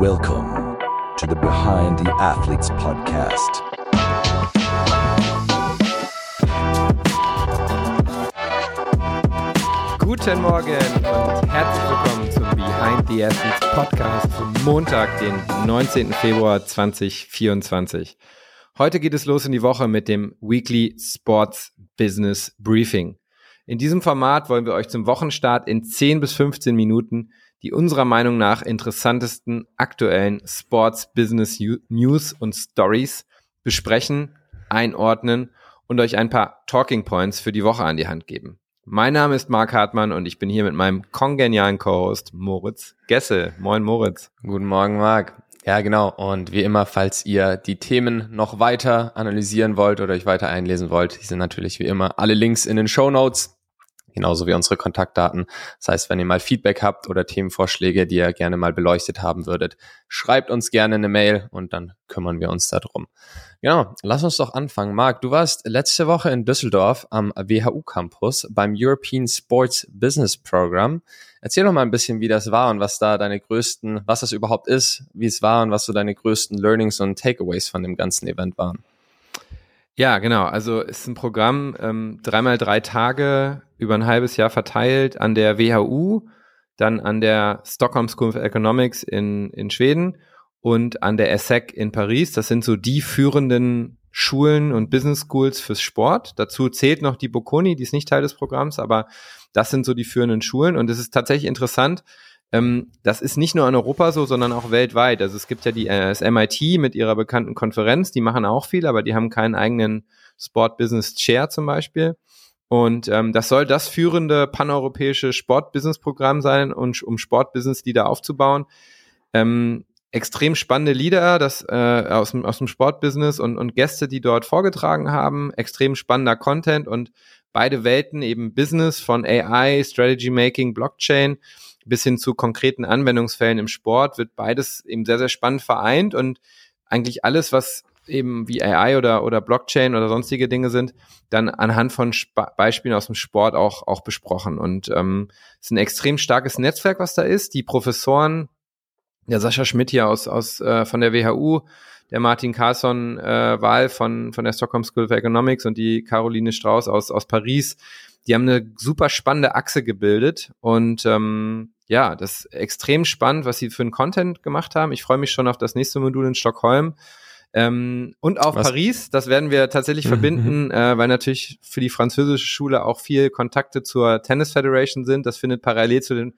Welcome to the Behind the Athletes podcast. Guten Morgen und herzlich willkommen zum Behind the Athletes Podcast für Montag, den 19. Februar 2024. Heute geht es los in die Woche mit dem Weekly Sports Business Briefing. In diesem Format wollen wir euch zum Wochenstart in 10 bis 15 Minuten die unserer Meinung nach interessantesten aktuellen Sports Business News und Stories besprechen, einordnen und euch ein paar Talking Points für die Woche an die Hand geben. Mein Name ist Marc Hartmann und ich bin hier mit meinem kongenialen Co-Host Moritz Gessel. Moin Moritz. Guten Morgen Marc. Ja, genau. Und wie immer, falls ihr die Themen noch weiter analysieren wollt oder euch weiter einlesen wollt, die sind natürlich wie immer alle Links in den Show Notes genauso wie unsere Kontaktdaten. Das heißt, wenn ihr mal Feedback habt oder Themenvorschläge, die ihr gerne mal beleuchtet haben würdet, schreibt uns gerne eine Mail und dann kümmern wir uns darum. Genau, lass uns doch anfangen. Marc, du warst letzte Woche in Düsseldorf am WHU Campus beim European Sports Business Program. Erzähl doch mal ein bisschen, wie das war und was da deine größten, was das überhaupt ist, wie es war und was so deine größten Learnings und Takeaways von dem ganzen Event waren. Ja, genau. Also es ist ein Programm, ähm, dreimal drei Tage über ein halbes Jahr verteilt an der WHU, dann an der Stockholm School of Economics in, in Schweden und an der ESSEC in Paris. Das sind so die führenden Schulen und Business Schools fürs Sport. Dazu zählt noch die Bocconi, die ist nicht Teil des Programms, aber das sind so die führenden Schulen. Und es ist tatsächlich interessant, ähm, das ist nicht nur in Europa so, sondern auch weltweit. Also es gibt ja die äh, das MIT mit ihrer bekannten Konferenz, die machen auch viel, aber die haben keinen eigenen Sport Business Chair zum Beispiel. Und ähm, das soll das führende paneuropäische Sport-Business-Programm sein, und, um Sport-Business-Leader aufzubauen. Ähm, extrem spannende Lieder das, äh, aus, dem, aus dem Sportbusiness und, und Gäste, die dort vorgetragen haben. Extrem spannender Content und beide Welten, eben Business von AI, Strategy Making, Blockchain bis hin zu konkreten Anwendungsfällen im Sport wird beides eben sehr, sehr spannend vereint und eigentlich alles, was eben wie AI oder, oder Blockchain oder sonstige Dinge sind, dann anhand von Sp Beispielen aus dem Sport auch, auch besprochen. Und ähm, es ist ein extrem starkes Netzwerk, was da ist. Die Professoren, der Sascha Schmidt hier aus, aus äh, von der WHU, der Martin Carlson äh, Wahl von, von der Stockholm School of Economics und die Caroline Strauß aus, aus Paris, die haben eine super spannende Achse gebildet und ähm, ja, das ist extrem spannend, was sie für einen Content gemacht haben. Ich freue mich schon auf das nächste Modul in Stockholm. Ähm, und auf was? Paris, das werden wir tatsächlich mhm, verbinden, äh, weil natürlich für die französische Schule auch viel Kontakte zur Tennis Federation sind. Das findet parallel zu den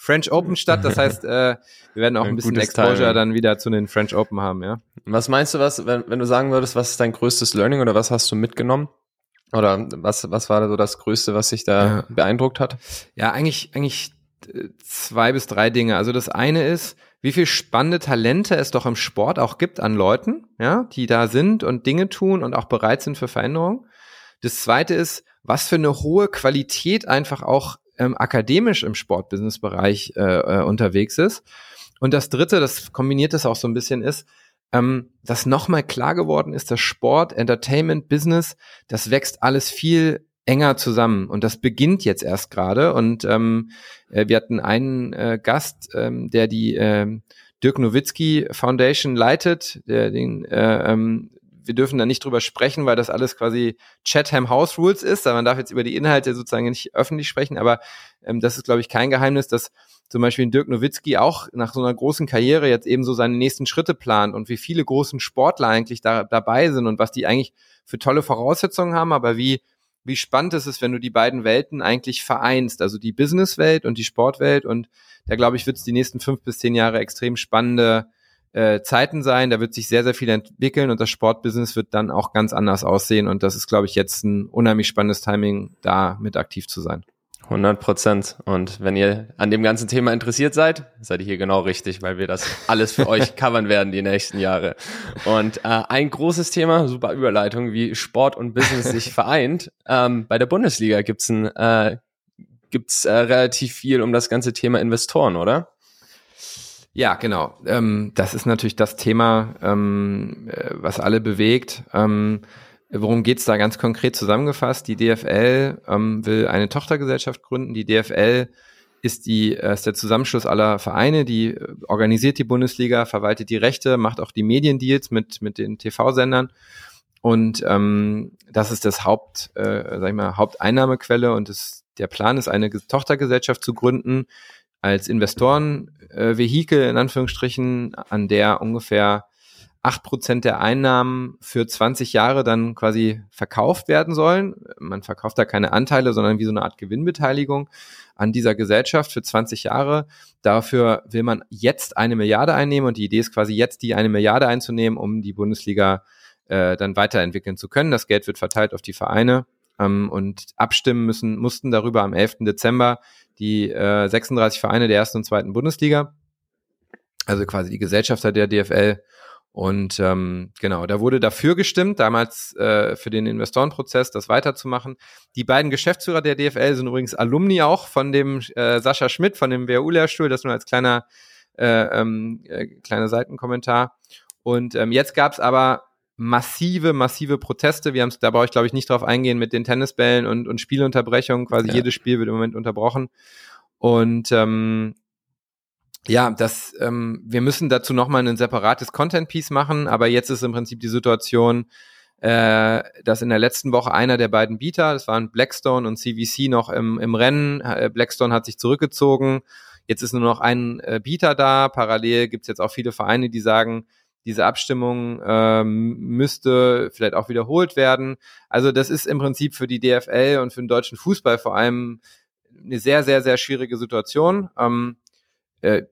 French Open statt. Das heißt, äh, wir werden auch ein, ein bisschen Exposure Timing. dann wieder zu den French Open haben, ja. Was meinst du, was, wenn, wenn du sagen würdest, was ist dein größtes Learning oder was hast du mitgenommen? Oder was, was war so das Größte, was sich da ja. beeindruckt hat? Ja, eigentlich, eigentlich äh, zwei bis drei Dinge. Also das eine ist, wie viel spannende Talente es doch im Sport auch gibt an Leuten, ja, die da sind und Dinge tun und auch bereit sind für Veränderungen. Das zweite ist, was für eine hohe Qualität einfach auch ähm, akademisch im Sportbusinessbereich äh, äh, unterwegs ist. Und das dritte, das kombiniert das auch so ein bisschen ist, ähm, dass nochmal klar geworden ist, dass Sport, Entertainment, Business, das wächst alles viel enger zusammen und das beginnt jetzt erst gerade und ähm, äh, wir hatten einen äh, Gast, ähm, der die äh, Dirk Nowitzki Foundation leitet, der den äh, ähm, wir dürfen da nicht drüber sprechen, weil das alles quasi Chatham House Rules ist, man darf jetzt über die Inhalte sozusagen nicht öffentlich sprechen, aber ähm, das ist, glaube ich, kein Geheimnis, dass zum Beispiel Dirk Nowitzki auch nach so einer großen Karriere jetzt eben so seine nächsten Schritte plant und wie viele großen Sportler eigentlich da, dabei sind und was die eigentlich für tolle Voraussetzungen haben, aber wie, wie spannend ist es, wenn du die beiden Welten eigentlich vereinst, also die Businesswelt und die Sportwelt. Und da glaube ich, wird es die nächsten fünf bis zehn Jahre extrem spannende äh, Zeiten sein. Da wird sich sehr, sehr viel entwickeln und das Sportbusiness wird dann auch ganz anders aussehen und das ist, glaube ich, jetzt ein unheimlich spannendes Timing, da mit aktiv zu sein. 100 Prozent. Und wenn ihr an dem ganzen Thema interessiert seid, seid ihr hier genau richtig, weil wir das alles für euch covern werden die nächsten Jahre. Und äh, ein großes Thema, super Überleitung, wie Sport und Business sich vereint. Ähm, bei der Bundesliga gibt's ein, äh, gibt's äh, relativ viel um das ganze Thema Investoren, oder? Ja, genau. Ähm, das ist natürlich das Thema, ähm, äh, was alle bewegt. Ähm, Worum geht's da ganz konkret zusammengefasst? Die DFL ähm, will eine Tochtergesellschaft gründen. Die DFL ist, die, äh, ist der Zusammenschluss aller Vereine, die äh, organisiert die Bundesliga, verwaltet die Rechte, macht auch die Mediendeals mit, mit den TV-Sendern. Und ähm, das ist das Haupt, äh, sag ich mal, Haupteinnahmequelle und das, der Plan ist, eine Tochtergesellschaft zu gründen als Investorenvehikel in Anführungsstrichen, an der ungefähr acht Prozent der Einnahmen für 20 Jahre dann quasi verkauft werden sollen. Man verkauft da keine Anteile, sondern wie so eine Art Gewinnbeteiligung an dieser Gesellschaft für 20 Jahre. Dafür will man jetzt eine Milliarde einnehmen und die Idee ist quasi jetzt die eine Milliarde einzunehmen, um die Bundesliga äh, dann weiterentwickeln zu können. Das Geld wird verteilt auf die Vereine ähm, und abstimmen müssen, mussten darüber am 11. Dezember die äh, 36 Vereine der ersten und zweiten Bundesliga, also quasi die Gesellschafter der DFL und ähm, genau, da wurde dafür gestimmt, damals äh, für den Investorenprozess das weiterzumachen. Die beiden Geschäftsführer der DFL sind übrigens Alumni auch von dem äh, Sascha Schmidt, von dem WU-Lehrstuhl, das nur als kleiner, äh, ähm, äh, kleiner Seitenkommentar. Und ähm, jetzt gab es aber massive, massive Proteste. Wir haben es, da brauche ich glaube ich nicht drauf eingehen mit den Tennisbällen und, und Spielunterbrechungen. Quasi ja. jedes Spiel wird im Moment unterbrochen. Und ähm, ja, das, ähm, wir müssen dazu nochmal ein separates Content-Piece machen, aber jetzt ist im Prinzip die Situation, äh, dass in der letzten Woche einer der beiden Bieter, das waren Blackstone und CVC, noch im, im Rennen. Äh, Blackstone hat sich zurückgezogen. Jetzt ist nur noch ein äh, Bieter da. Parallel gibt's jetzt auch viele Vereine, die sagen, diese Abstimmung ähm, müsste vielleicht auch wiederholt werden. Also das ist im Prinzip für die DFL und für den deutschen Fußball vor allem eine sehr, sehr, sehr schwierige Situation. Ähm, äh,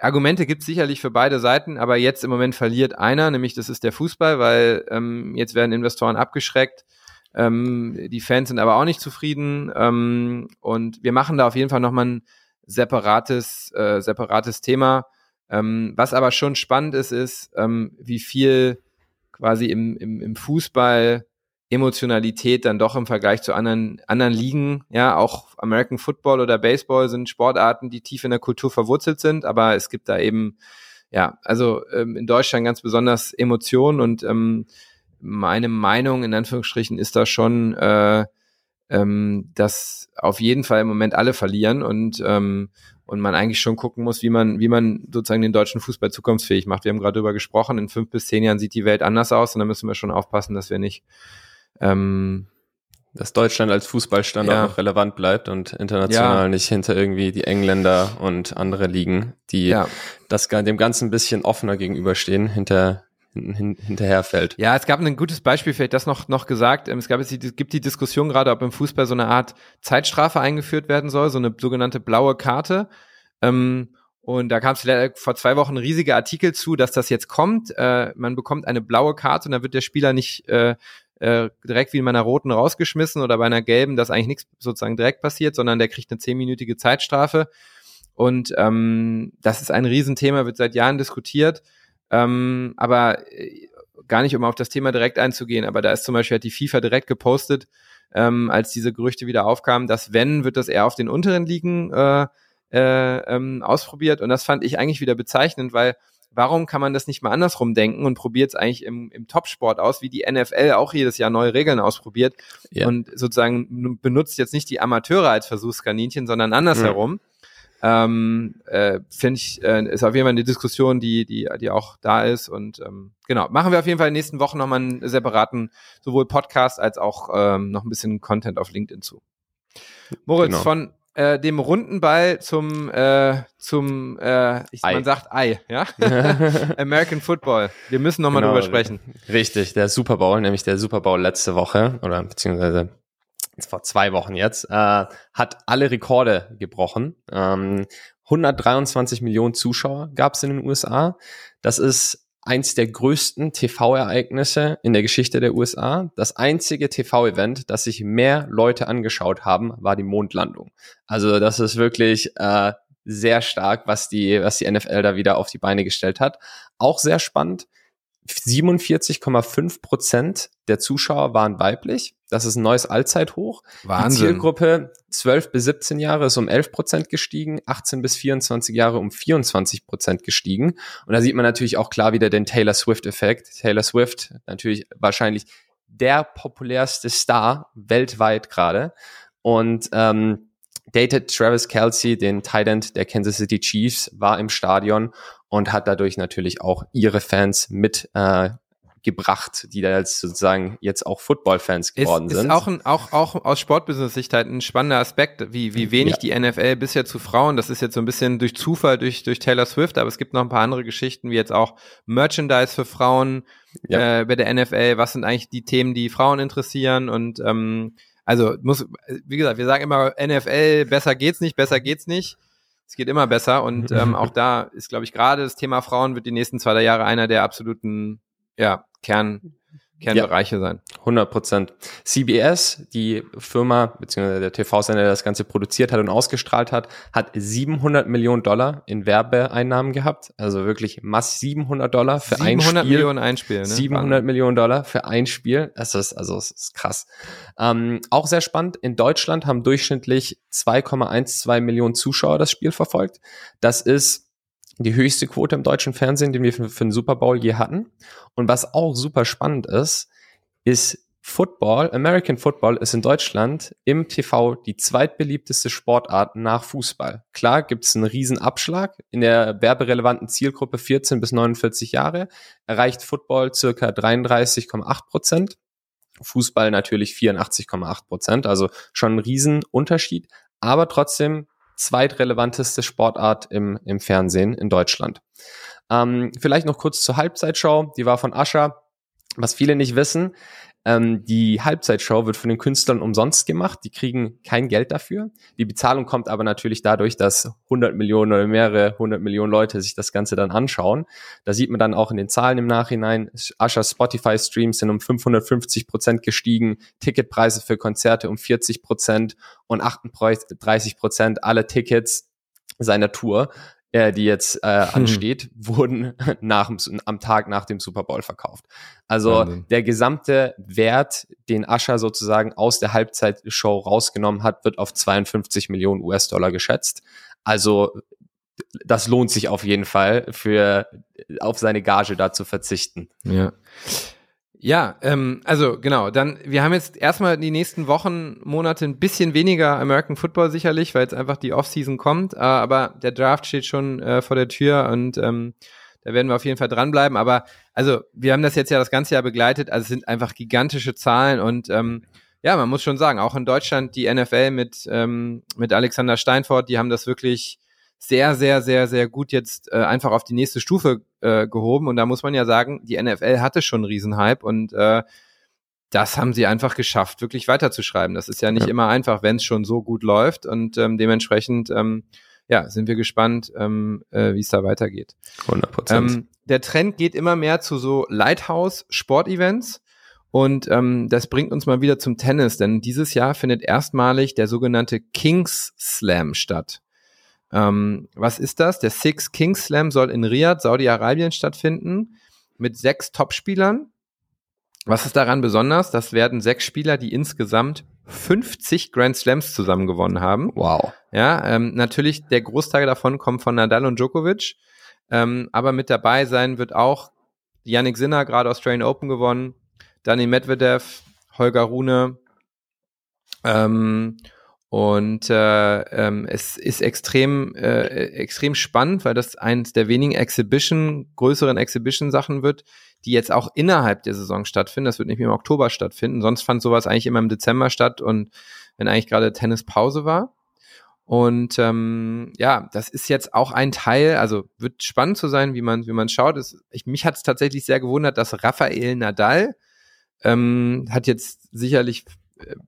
Argumente gibt es sicherlich für beide Seiten, aber jetzt im Moment verliert einer, nämlich das ist der Fußball, weil ähm, jetzt werden Investoren abgeschreckt. Ähm, die Fans sind aber auch nicht zufrieden ähm, und wir machen da auf jeden Fall nochmal ein separates, äh, separates Thema. Ähm, was aber schon spannend ist, ist, ähm, wie viel quasi im, im, im Fußball Emotionalität dann doch im Vergleich zu anderen, anderen Ligen, ja, auch American Football oder Baseball sind Sportarten, die tief in der Kultur verwurzelt sind, aber es gibt da eben, ja, also ähm, in Deutschland ganz besonders Emotionen und ähm, meine Meinung in Anführungsstrichen ist da schon, äh, ähm, dass auf jeden Fall im Moment alle verlieren und ähm, und man eigentlich schon gucken muss, wie man, wie man sozusagen den deutschen Fußball zukunftsfähig macht. Wir haben gerade darüber gesprochen, in fünf bis zehn Jahren sieht die Welt anders aus und da müssen wir schon aufpassen, dass wir nicht ähm, dass Deutschland als Fußballstandort ja. noch relevant bleibt und international ja. nicht hinter irgendwie die Engländer und andere Ligen, die ja. das dem Ganzen ein bisschen offener gegenüberstehen, hinter hin, hinterherfällt. Ja, es gab ein gutes Beispiel, vielleicht das noch, noch gesagt. Ähm, es gab es gibt die Diskussion gerade, ob im Fußball so eine Art Zeitstrafe eingeführt werden soll, so eine sogenannte blaue Karte. Ähm, und da kam es vor zwei Wochen ein riesiger Artikel zu, dass das jetzt kommt. Äh, man bekommt eine blaue Karte und dann wird der Spieler nicht äh, äh, direkt wie in meiner roten rausgeschmissen oder bei einer gelben, dass eigentlich nichts sozusagen direkt passiert, sondern der kriegt eine zehnminütige Zeitstrafe. Und ähm, das ist ein Riesenthema, wird seit Jahren diskutiert. Ähm, aber äh, gar nicht, um auf das Thema direkt einzugehen, aber da ist zum Beispiel hat die FIFA direkt gepostet, ähm, als diese Gerüchte wieder aufkamen, dass wenn, wird das eher auf den unteren Ligen äh, äh, ähm, ausprobiert. Und das fand ich eigentlich wieder bezeichnend, weil warum kann man das nicht mal andersrum denken und probiert es eigentlich im, im Topsport aus, wie die NFL auch jedes Jahr neue Regeln ausprobiert ja. und sozusagen benutzt jetzt nicht die Amateure als Versuchskaninchen, sondern andersherum. Mhm. Ähm, äh, Finde ich, äh, ist auf jeden Fall eine Diskussion, die, die, die auch da ist. Und ähm, genau, machen wir auf jeden Fall in den nächsten Wochen nochmal einen separaten, sowohl Podcast als auch ähm, noch ein bisschen Content auf LinkedIn zu. Moritz, genau. von äh, dem runden Ball zum, äh, zum äh, ich, man sagt Ei, ja? American Football. Wir müssen nochmal genau, drüber sprechen. Richtig, der Super Bowl, nämlich der Super Bowl letzte Woche oder beziehungsweise vor zwei Wochen jetzt, äh, hat alle Rekorde gebrochen. Ähm, 123 Millionen Zuschauer gab es in den USA. Das ist eins der größten TV-Ereignisse in der Geschichte der USA. Das einzige TV-Event, das sich mehr Leute angeschaut haben, war die Mondlandung. Also das ist wirklich äh, sehr stark, was die, was die NFL da wieder auf die Beine gestellt hat. Auch sehr spannend. 47,5 Prozent der Zuschauer waren weiblich. Das ist ein neues Allzeithoch. Wahnsinn. Die Zielgruppe 12 bis 17 Jahre ist um 11 Prozent gestiegen, 18 bis 24 Jahre um 24 Prozent gestiegen. Und da sieht man natürlich auch klar wieder den Taylor Swift-Effekt. Taylor Swift natürlich wahrscheinlich der populärste Star weltweit gerade. Und ähm, dated Travis Kelsey, den Tight End der Kansas City Chiefs, war im Stadion und hat dadurch natürlich auch ihre Fans mit äh, gebracht, die da jetzt sozusagen jetzt auch Football-Fans geworden ist, sind. Ist auch, ein, auch, auch aus Sportbusiness-Sicht halt ein spannender Aspekt, wie, wie wenig ja. die NFL bisher zu Frauen, das ist jetzt so ein bisschen durch Zufall, durch, durch Taylor Swift, aber es gibt noch ein paar andere Geschichten, wie jetzt auch Merchandise für Frauen ja. äh, bei der NFL, was sind eigentlich die Themen, die Frauen interessieren und ähm, also muss, wie gesagt, wir sagen immer NFL, besser geht's nicht, besser geht's nicht. Es geht immer besser und ähm, auch da ist, glaube ich, gerade das Thema Frauen wird die nächsten zwei, drei Jahre einer der absoluten ja, Kern, Kernbereiche ja, sein. 100 Prozent. CBS, die Firma bzw. der TV-Sender, der das Ganze produziert hat und ausgestrahlt hat, hat 700 Millionen Dollar in Werbeeinnahmen gehabt. Also wirklich mass 700 Dollar für 700 ein Spiel. 700 Millionen ein Spiel. Ne? 700 Wahnsinn. Millionen Dollar für ein Spiel. Das ist also das ist krass. Ähm, auch sehr spannend. In Deutschland haben durchschnittlich 2,12 Millionen Zuschauer das Spiel verfolgt. Das ist die höchste Quote im deutschen Fernsehen, den wir für, für den Super Bowl je hatten. Und was auch super spannend ist, ist Football, American Football ist in Deutschland im TV die zweitbeliebteste Sportart nach Fußball. Klar gibt es einen riesen Abschlag. In der werberelevanten Zielgruppe 14 bis 49 Jahre erreicht Football circa 33,8 Prozent. Fußball natürlich 84,8 Prozent, also schon ein Riesenunterschied. Aber trotzdem zweitrelevanteste Sportart im, im Fernsehen in Deutschland. Ähm, vielleicht noch kurz zur Halbzeitshow. Die war von Ascher. Was viele nicht wissen, ähm, die Halbzeitshow wird von den Künstlern umsonst gemacht. Die kriegen kein Geld dafür. Die Bezahlung kommt aber natürlich dadurch, dass 100 Millionen oder mehrere 100 Millionen Leute sich das Ganze dann anschauen. Da sieht man dann auch in den Zahlen im Nachhinein, Ushers Spotify-Streams sind um 550 Prozent gestiegen, Ticketpreise für Konzerte um 40 Prozent und 38 Prozent alle Tickets seiner Tour äh, die jetzt äh, hm. ansteht, wurden nach, am Tag nach dem Super Bowl verkauft. Also Wahnsinn. der gesamte Wert, den Ascher sozusagen aus der Halbzeitshow rausgenommen hat, wird auf 52 Millionen US-Dollar geschätzt. Also das lohnt sich auf jeden Fall für auf seine Gage da zu verzichten. Ja. Ja, ähm, also genau, dann, wir haben jetzt erstmal die nächsten Wochen, Monate ein bisschen weniger American Football sicherlich, weil jetzt einfach die Offseason kommt, äh, aber der Draft steht schon äh, vor der Tür und ähm, da werden wir auf jeden Fall dranbleiben. Aber also, wir haben das jetzt ja das ganze Jahr begleitet, also es sind einfach gigantische Zahlen und ähm, ja, man muss schon sagen, auch in Deutschland die NFL mit, ähm, mit Alexander Steinfort, die haben das wirklich sehr, sehr, sehr, sehr gut jetzt äh, einfach auf die nächste Stufe äh, gehoben. Und da muss man ja sagen, die NFL hatte schon einen Riesenhype und äh, das haben sie einfach geschafft, wirklich weiterzuschreiben. Das ist ja nicht ja. immer einfach, wenn es schon so gut läuft. Und ähm, dementsprechend, ähm, ja, sind wir gespannt, ähm, äh, wie es da weitergeht. 100 Prozent. Ähm, der Trend geht immer mehr zu so Lighthouse-Sportevents. Und ähm, das bringt uns mal wieder zum Tennis, denn dieses Jahr findet erstmalig der sogenannte Kings Slam statt. Ähm, was ist das? Der Six Kings Slam soll in Riyadh, Saudi-Arabien stattfinden mit sechs Topspielern. Was ist daran besonders? Das werden sechs Spieler, die insgesamt 50 Grand Slams zusammen gewonnen haben. Wow. Ja, ähm, natürlich der Großteil davon kommt von Nadal und Djokovic. Ähm, aber mit dabei sein wird auch Yannick Sinner, gerade Australian Open gewonnen, Dani Medvedev, Holger Rune, ähm, und äh, ähm, es ist extrem, äh, extrem spannend, weil das eins der wenigen Exhibition, größeren Exhibition-Sachen wird, die jetzt auch innerhalb der Saison stattfinden. Das wird nicht mehr im Oktober stattfinden. Sonst fand sowas eigentlich immer im Dezember statt und wenn eigentlich gerade Tennispause war. Und ähm, ja, das ist jetzt auch ein Teil, also wird spannend zu sein, wie man wie man schaut. Es, ich, mich hat es tatsächlich sehr gewundert, dass Rafael Nadal ähm, hat jetzt sicherlich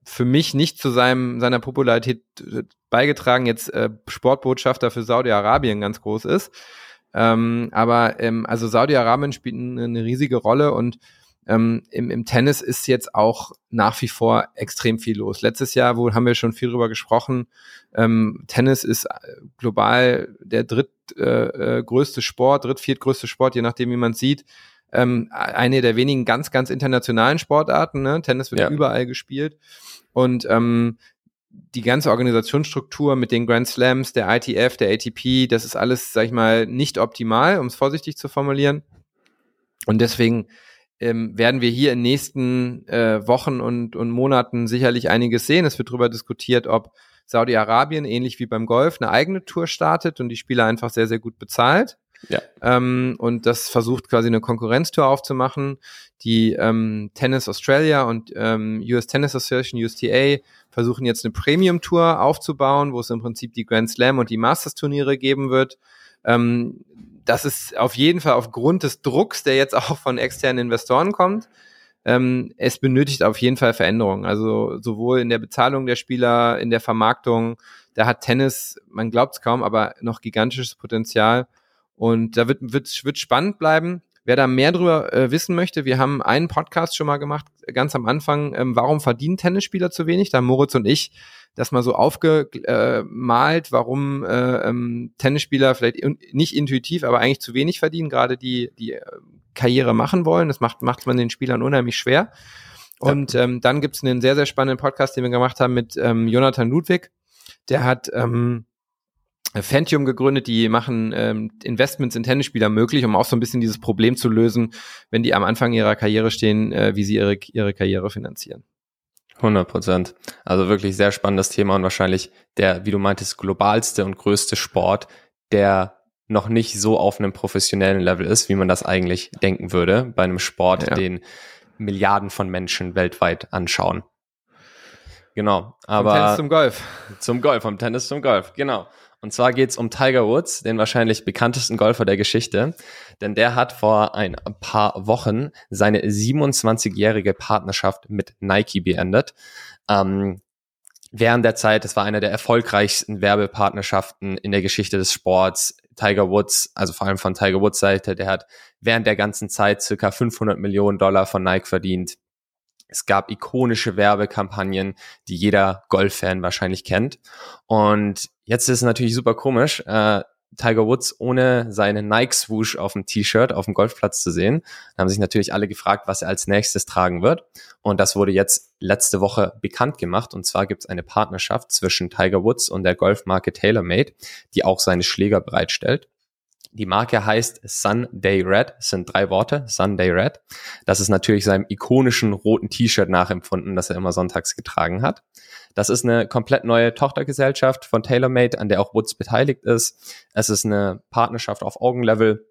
für mich nicht zu seinem, seiner Popularität äh, beigetragen, jetzt äh, Sportbotschafter für Saudi-Arabien ganz groß ist. Ähm, aber ähm, also Saudi-Arabien spielt eine, riesige Rolle und ähm, im, im Tennis ist jetzt auch nach wie vor extrem viel los. Letztes Jahr, wo haben wir schon viel drüber gesprochen, ähm, Tennis ist äh, global der drittgrößte äh, äh Sport, dritt, viertgrößte Sport, je nachdem, wie man sieht ähm, eine der wenigen ganz, ganz internationalen Sportarten. Ne? Tennis wird ja. überall gespielt. Und ähm, die ganze Organisationsstruktur mit den Grand Slams, der ITF, der ATP, das ist alles, sag ich mal, nicht optimal, um es vorsichtig zu formulieren. Und deswegen ähm, werden wir hier in den nächsten äh, Wochen und, und Monaten sicherlich einiges sehen. Es wird darüber diskutiert, ob Saudi-Arabien, ähnlich wie beim Golf, eine eigene Tour startet und die Spieler einfach sehr, sehr gut bezahlt. Ja. Ähm, und das versucht quasi eine Konkurrenztour aufzumachen. Die ähm, Tennis Australia und ähm, US Tennis Association, USTA, versuchen jetzt eine Premium-Tour aufzubauen, wo es im Prinzip die Grand Slam und die Masters-Turniere geben wird. Ähm, das ist auf jeden Fall aufgrund des Drucks, der jetzt auch von externen Investoren kommt. Ähm, es benötigt auf jeden Fall Veränderungen. Also sowohl in der Bezahlung der Spieler, in der Vermarktung. Da hat Tennis, man glaubt es kaum, aber noch gigantisches Potenzial. Und da wird, wird, wird spannend bleiben. Wer da mehr drüber äh, wissen möchte, wir haben einen Podcast schon mal gemacht, ganz am Anfang, ähm, warum verdienen Tennisspieler zu wenig? Da haben Moritz und ich das mal so aufgemalt, warum äh, ähm, Tennisspieler vielleicht in, nicht intuitiv, aber eigentlich zu wenig verdienen, gerade die, die äh, Karriere machen wollen. Das macht, macht man den Spielern unheimlich schwer. Und ja. ähm, dann gibt's einen sehr, sehr spannenden Podcast, den wir gemacht haben mit ähm, Jonathan Ludwig. Der hat ähm, Fantium gegründet, die machen ähm, Investments in Tennisspieler möglich, um auch so ein bisschen dieses Problem zu lösen, wenn die am Anfang ihrer Karriere stehen, äh, wie sie ihre, ihre Karriere finanzieren. 100 Prozent. Also wirklich sehr spannendes Thema und wahrscheinlich der, wie du meintest, globalste und größte Sport, der noch nicht so auf einem professionellen Level ist, wie man das eigentlich denken würde, bei einem Sport, ja. den Milliarden von Menschen weltweit anschauen. Genau, aber. Vom Tennis zum Golf. Zum Golf, vom Tennis zum Golf, genau. Und zwar geht's um Tiger Woods, den wahrscheinlich bekanntesten Golfer der Geschichte. Denn der hat vor ein paar Wochen seine 27-jährige Partnerschaft mit Nike beendet. Ähm, während der Zeit, es war eine der erfolgreichsten Werbepartnerschaften in der Geschichte des Sports. Tiger Woods, also vor allem von Tiger Woods Seite, der hat während der ganzen Zeit circa 500 Millionen Dollar von Nike verdient. Es gab ikonische Werbekampagnen, die jeder Golffan wahrscheinlich kennt. Und jetzt ist es natürlich super komisch, äh, Tiger Woods ohne seinen Nike Swoosh auf dem T-Shirt auf dem Golfplatz zu sehen. Da haben sich natürlich alle gefragt, was er als nächstes tragen wird. Und das wurde jetzt letzte Woche bekannt gemacht. Und zwar gibt es eine Partnerschaft zwischen Tiger Woods und der Golfmarke TaylorMade, die auch seine Schläger bereitstellt. Die Marke heißt Sunday Red, das sind drei Worte, Sunday Red. Das ist natürlich seinem ikonischen roten T-Shirt nachempfunden, das er immer sonntags getragen hat. Das ist eine komplett neue Tochtergesellschaft von TaylorMade, an der auch Woods beteiligt ist. Es ist eine Partnerschaft auf Augenlevel,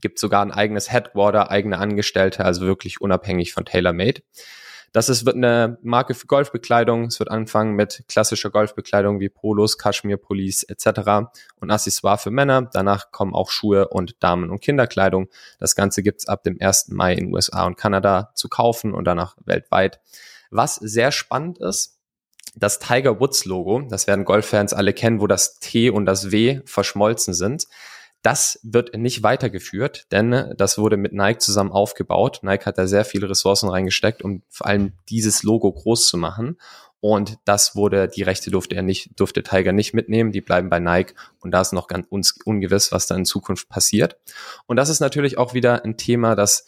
gibt sogar ein eigenes Headquarter, eigene Angestellte, also wirklich unabhängig von TaylorMade. Das ist, wird eine Marke für Golfbekleidung. Es wird anfangen mit klassischer Golfbekleidung wie Polos, Kaschmirpullis etc. und Accessoire für Männer. Danach kommen auch Schuhe und Damen- und Kinderkleidung. Das Ganze gibt's ab dem 1. Mai in USA und Kanada zu kaufen und danach weltweit. Was sehr spannend ist, das Tiger Woods Logo, das werden Golffans alle kennen, wo das T und das W verschmolzen sind. Das wird nicht weitergeführt, denn das wurde mit Nike zusammen aufgebaut. Nike hat da sehr viele Ressourcen reingesteckt, um vor allem dieses Logo groß zu machen. Und das wurde, die Rechte durfte er nicht, durfte Tiger nicht mitnehmen. Die bleiben bei Nike. Und da ist noch ganz ungewiss, was da in Zukunft passiert. Und das ist natürlich auch wieder ein Thema, das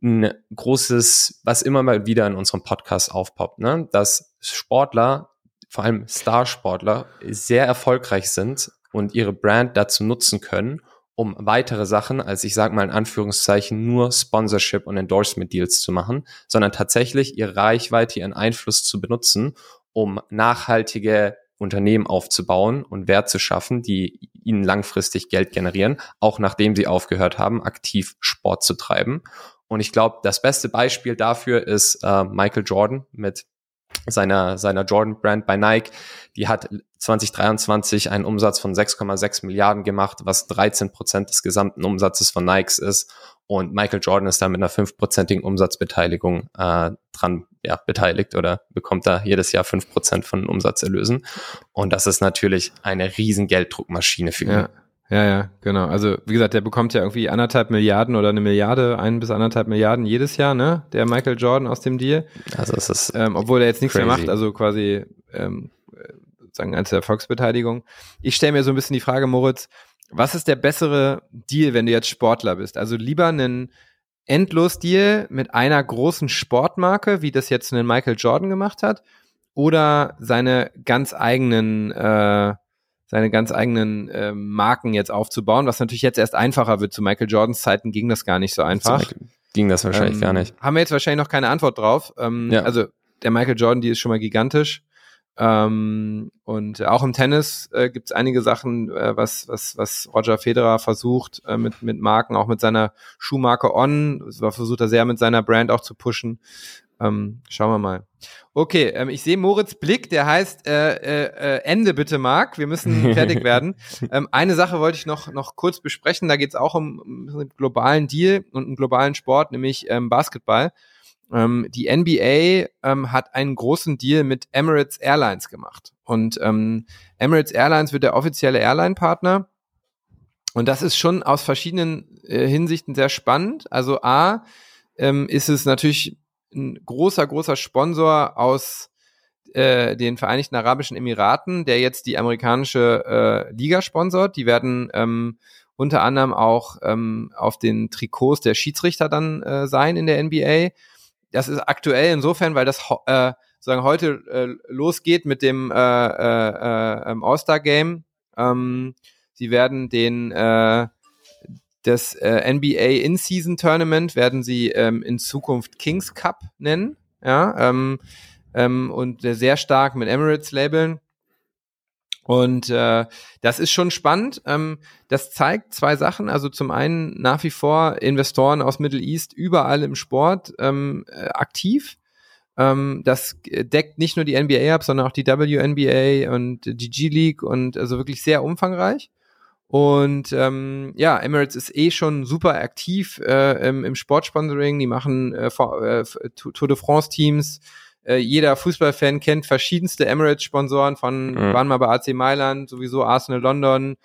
ein großes, was immer mal wieder in unserem Podcast aufpoppt, ne? dass Sportler, vor allem Starsportler, sehr erfolgreich sind und ihre Brand dazu nutzen können, um weitere Sachen, als ich sage mal in Anführungszeichen, nur Sponsorship und Endorsement Deals zu machen, sondern tatsächlich ihre Reichweite, ihren Einfluss zu benutzen, um nachhaltige Unternehmen aufzubauen und Wert zu schaffen, die ihnen langfristig Geld generieren, auch nachdem sie aufgehört haben, aktiv Sport zu treiben. Und ich glaube, das beste Beispiel dafür ist äh, Michael Jordan mit seiner, seiner Jordan-Brand bei Nike. Die hat 2023 einen Umsatz von 6,6 Milliarden gemacht, was 13 Prozent des gesamten Umsatzes von Nikes ist. Und Michael Jordan ist da mit einer fünfprozentigen Umsatzbeteiligung äh, dran ja, beteiligt oder bekommt da jedes Jahr fünf Prozent von den Umsatzerlösen. Und das ist natürlich eine riesen Gelddruckmaschine für ihn. Ja. Ja, ja, genau. Also wie gesagt, der bekommt ja irgendwie anderthalb Milliarden oder eine Milliarde, ein bis anderthalb Milliarden jedes Jahr, ne? Der Michael Jordan aus dem Deal. Also es ist ähm, obwohl er jetzt nichts crazy. mehr macht, also quasi ähm, sozusagen als Erfolgsbeteiligung. Ich stelle mir so ein bisschen die Frage, Moritz, was ist der bessere Deal, wenn du jetzt Sportler bist? Also lieber einen Endlos-Deal mit einer großen Sportmarke, wie das jetzt einen Michael Jordan gemacht hat, oder seine ganz eigenen äh, seine ganz eigenen äh, Marken jetzt aufzubauen, was natürlich jetzt erst einfacher wird. Zu Michael Jordans Zeiten ging das gar nicht so einfach. Ging das wahrscheinlich ähm, gar nicht. Haben wir jetzt wahrscheinlich noch keine Antwort drauf. Ähm, ja. Also der Michael Jordan, die ist schon mal gigantisch. Ähm, und auch im Tennis äh, gibt es einige Sachen, äh, was, was, was Roger Federer versucht äh, mit, mit Marken, auch mit seiner Schuhmarke On. Das versucht er sehr mit seiner Brand auch zu pushen. Ähm, schauen wir mal. Okay, ähm, ich sehe Moritz Blick, der heißt äh, äh, äh Ende bitte, Marc. Wir müssen fertig werden. Ähm, eine Sache wollte ich noch, noch kurz besprechen. Da geht es auch um, um einen globalen Deal und einen globalen Sport, nämlich ähm, Basketball. Ähm, die NBA ähm, hat einen großen Deal mit Emirates Airlines gemacht. Und ähm, Emirates Airlines wird der offizielle Airline-Partner. Und das ist schon aus verschiedenen äh, Hinsichten sehr spannend. Also A, ähm, ist es natürlich ein großer, großer Sponsor aus äh, den Vereinigten Arabischen Emiraten, der jetzt die amerikanische äh, Liga sponsort. Die werden ähm, unter anderem auch ähm, auf den Trikots der Schiedsrichter dann äh, sein in der NBA das ist aktuell insofern, weil das äh, sagen heute äh, losgeht mit dem äh, äh, äh, All-Star-Game. Ähm, sie werden den äh, das äh, NBA In-Season Tournament werden sie ähm, in Zukunft Kings Cup nennen, ja, ähm, ähm, und sehr stark mit Emirates labeln. Und äh, das ist schon spannend. Ähm, das zeigt zwei Sachen. Also zum einen nach wie vor Investoren aus Middle East überall im Sport ähm, äh, aktiv. Ähm, das deckt nicht nur die NBA ab, sondern auch die WNBA und die G-League und also wirklich sehr umfangreich. Und ähm, ja, Emirates ist eh schon super aktiv äh, im, im Sportsponsoring. Die machen äh, äh, Tour de France Teams, äh, jeder Fußballfan kennt verschiedenste Emirates-Sponsoren von, mhm. waren mal bei AC Mailand, sowieso Arsenal London,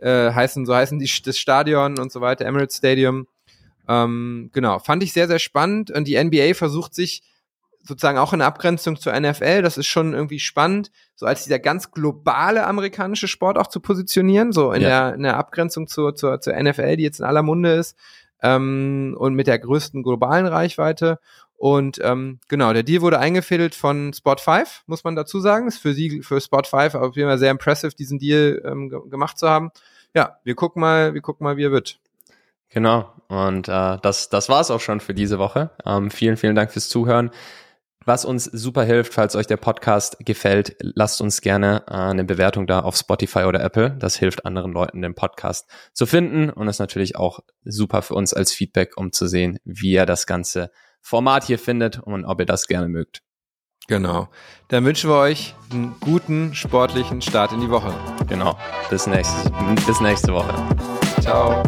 äh, heißen, so heißen die, das Stadion und so weiter, Emirates Stadium. Ähm, genau, fand ich sehr, sehr spannend und die NBA versucht sich sozusagen auch in Abgrenzung zur NFL, das ist schon irgendwie spannend, so als dieser ganz globale amerikanische Sport auch zu positionieren, so in, ja. der, in der Abgrenzung zur, zur, zur NFL, die jetzt in aller Munde ist ähm, und mit der größten globalen Reichweite. Und ähm, genau, der Deal wurde eingefädelt von Spot 5, muss man dazu sagen. Ist für sie, für Spot 5 auf jeden Fall sehr impressive, diesen Deal ähm, gemacht zu haben. Ja, wir gucken mal, wir gucken mal, wie er wird. Genau. Und äh, das, das war's auch schon für diese Woche. Ähm, vielen, vielen Dank fürs Zuhören. Was uns super hilft, falls euch der Podcast gefällt, lasst uns gerne äh, eine Bewertung da auf Spotify oder Apple. Das hilft anderen Leuten, den Podcast zu finden und ist natürlich auch super für uns als Feedback, um zu sehen, wie ihr das Ganze Format hier findet und ob ihr das gerne mögt. Genau. Dann wünschen wir euch einen guten sportlichen Start in die Woche. Genau. Bis nächste, bis nächste Woche. Ciao.